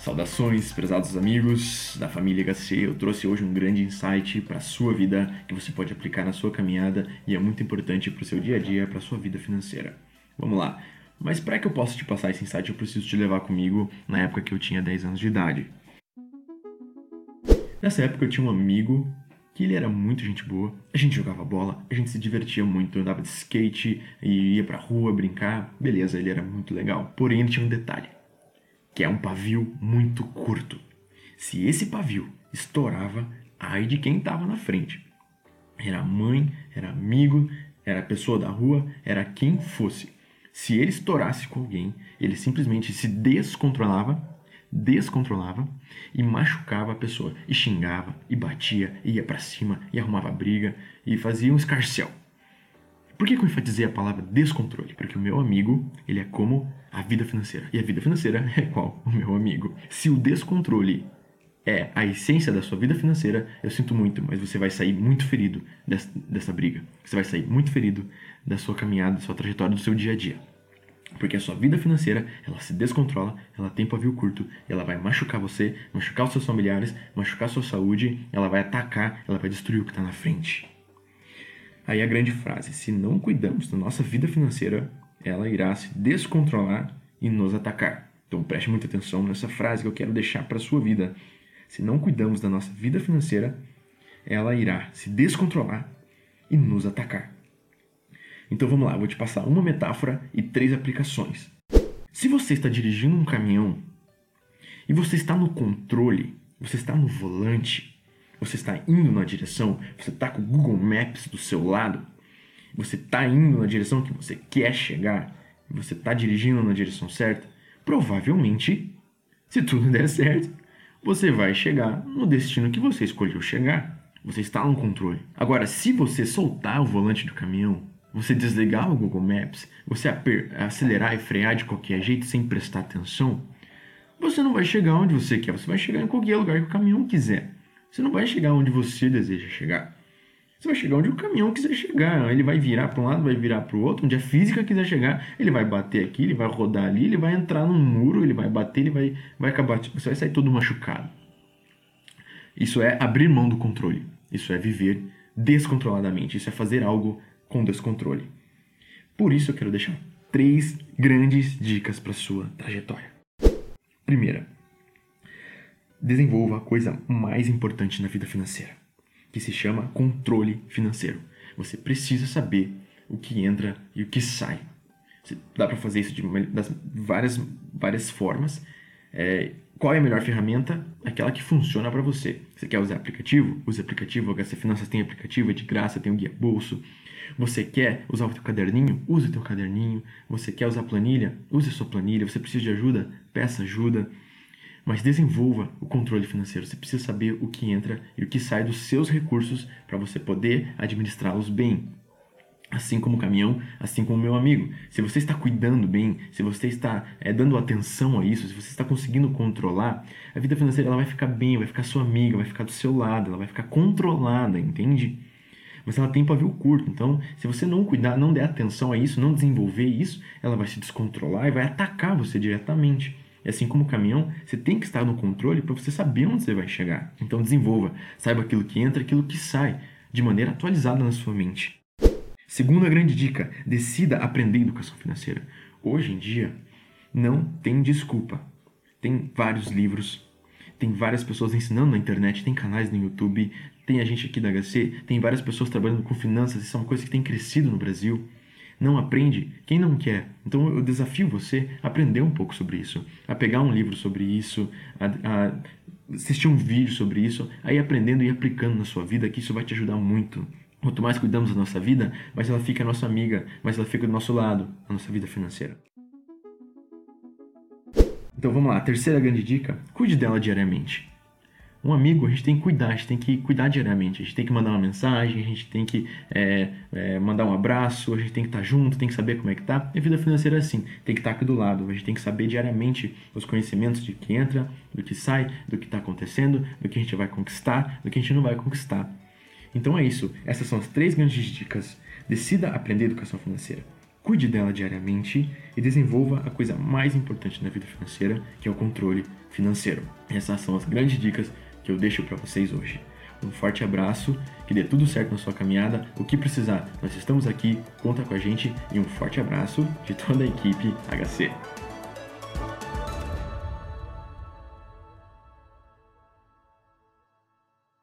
Saudações, prezados amigos da família HC. Eu trouxe hoje um grande insight para a sua vida que você pode aplicar na sua caminhada e é muito importante para o seu dia a dia, para a sua vida financeira. Vamos lá. Mas para que eu possa te passar esse insight, eu preciso te levar comigo na época que eu tinha 10 anos de idade. Nessa época eu tinha um amigo que ele era muito gente boa. A gente jogava bola, a gente se divertia muito, andava de skate e ia pra rua brincar. Beleza, ele era muito legal. Porém, ele tinha um detalhe que é um pavio muito curto. Se esse pavio estourava, ai de quem estava na frente. Era mãe, era amigo, era pessoa da rua, era quem fosse. Se ele estourasse com alguém, ele simplesmente se descontrolava, descontrolava e machucava a pessoa, e xingava, e batia, e ia para cima, e arrumava briga, e fazia um escarcel. Por que, eu enfatizei a palavra descontrole? Porque o meu amigo, ele é como a vida financeira. E a vida financeira é qual? O meu amigo. Se o descontrole é a essência da sua vida financeira, eu sinto muito, mas você vai sair muito ferido dessa, dessa briga. Você vai sair muito ferido da sua caminhada, da sua trajetória, do seu dia a dia. Porque a sua vida financeira, ela se descontrola, ela tem pavio curto, ela vai machucar você, machucar os seus familiares, machucar a sua saúde, ela vai atacar, ela vai destruir o que está na frente. Aí a grande frase: se não cuidamos da nossa vida financeira, ela irá se descontrolar e nos atacar. Então preste muita atenção nessa frase que eu quero deixar para a sua vida. Se não cuidamos da nossa vida financeira, ela irá se descontrolar e nos atacar. Então vamos lá, vou te passar uma metáfora e três aplicações. Se você está dirigindo um caminhão e você está no controle, você está no volante, você está indo na direção, você está com o Google Maps do seu lado, você está indo na direção que você quer chegar, você está dirigindo na direção certa, provavelmente, se tudo der certo, você vai chegar no destino que você escolheu chegar. Você está no controle. Agora, se você soltar o volante do caminhão, você desligar o Google Maps, você acelerar e frear de qualquer jeito sem prestar atenção, você não vai chegar onde você quer, você vai chegar em qualquer lugar que o caminhão quiser. Você não vai chegar onde você deseja chegar. Você vai chegar onde o caminhão quiser chegar. Ele vai virar para um lado, vai virar para o outro. Onde a física quiser chegar, ele vai bater aqui, ele vai rodar ali, ele vai entrar num muro, ele vai bater, ele vai, vai acabar. Você vai sair todo machucado. Isso é abrir mão do controle. Isso é viver descontroladamente. Isso é fazer algo com descontrole. Por isso eu quero deixar três grandes dicas para sua trajetória. Primeira, desenvolva a coisa mais importante na vida financeira, que se chama controle financeiro. Você precisa saber o que entra e o que sai. Dá para fazer isso de das várias, várias formas. É, qual é a melhor ferramenta? Aquela que funciona para você. Você quer usar aplicativo? Use aplicativo. HC Finanças tem aplicativo, é de graça, tem o guia bolso. Você quer usar o teu caderninho? Use o teu caderninho. Você quer usar planilha? Use a sua planilha. Você precisa de ajuda? Peça ajuda. Mas desenvolva o controle financeiro. Você precisa saber o que entra e o que sai dos seus recursos para você poder administrá-los bem. Assim como o caminhão, assim como o meu amigo. Se você está cuidando bem, se você está é, dando atenção a isso, se você está conseguindo controlar, a vida financeira ela vai ficar bem, vai ficar sua amiga, vai ficar do seu lado, ela vai ficar controlada, entende? Mas ela tem pavio curto, então se você não cuidar, não der atenção a isso, não desenvolver isso, ela vai se descontrolar e vai atacar você diretamente. E assim como o caminhão, você tem que estar no controle para você saber onde você vai chegar. Então desenvolva, saiba aquilo que entra, aquilo que sai, de maneira atualizada na sua mente. Segunda grande dica: decida aprender educação financeira. Hoje em dia, não tem desculpa. Tem vários livros, tem várias pessoas ensinando na internet, tem canais no YouTube, tem a gente aqui da HC, tem várias pessoas trabalhando com finanças, isso é uma coisa que tem crescido no Brasil não aprende quem não quer. Então eu desafio você a aprender um pouco sobre isso, a pegar um livro sobre isso, a, a assistir um vídeo sobre isso, aí aprendendo e aplicando na sua vida, que isso vai te ajudar muito. Quanto mais cuidamos da nossa vida, mais ela fica a nossa amiga, mais ela fica do nosso lado, a nossa vida financeira. Então vamos lá, terceira grande dica: cuide dela diariamente um amigo a gente tem que cuidar, a gente tem que cuidar diariamente, a gente tem que mandar uma mensagem, a gente tem que é, é, mandar um abraço, a gente tem que estar junto, tem que saber como é que tá. E a vida financeira é assim, tem que estar aqui do lado, a gente tem que saber diariamente os conhecimentos de que entra, do que sai, do que está acontecendo, do que a gente vai conquistar, do que a gente não vai conquistar. Então é isso, essas são as três grandes dicas. Decida aprender educação financeira. cuide dela diariamente e desenvolva a coisa mais importante na vida financeira, que é o controle financeiro. Essas são as grandes dicas que eu deixo para vocês hoje. Um forte abraço, que dê tudo certo na sua caminhada. O que precisar, nós estamos aqui, conta com a gente e um forte abraço de toda a equipe HC.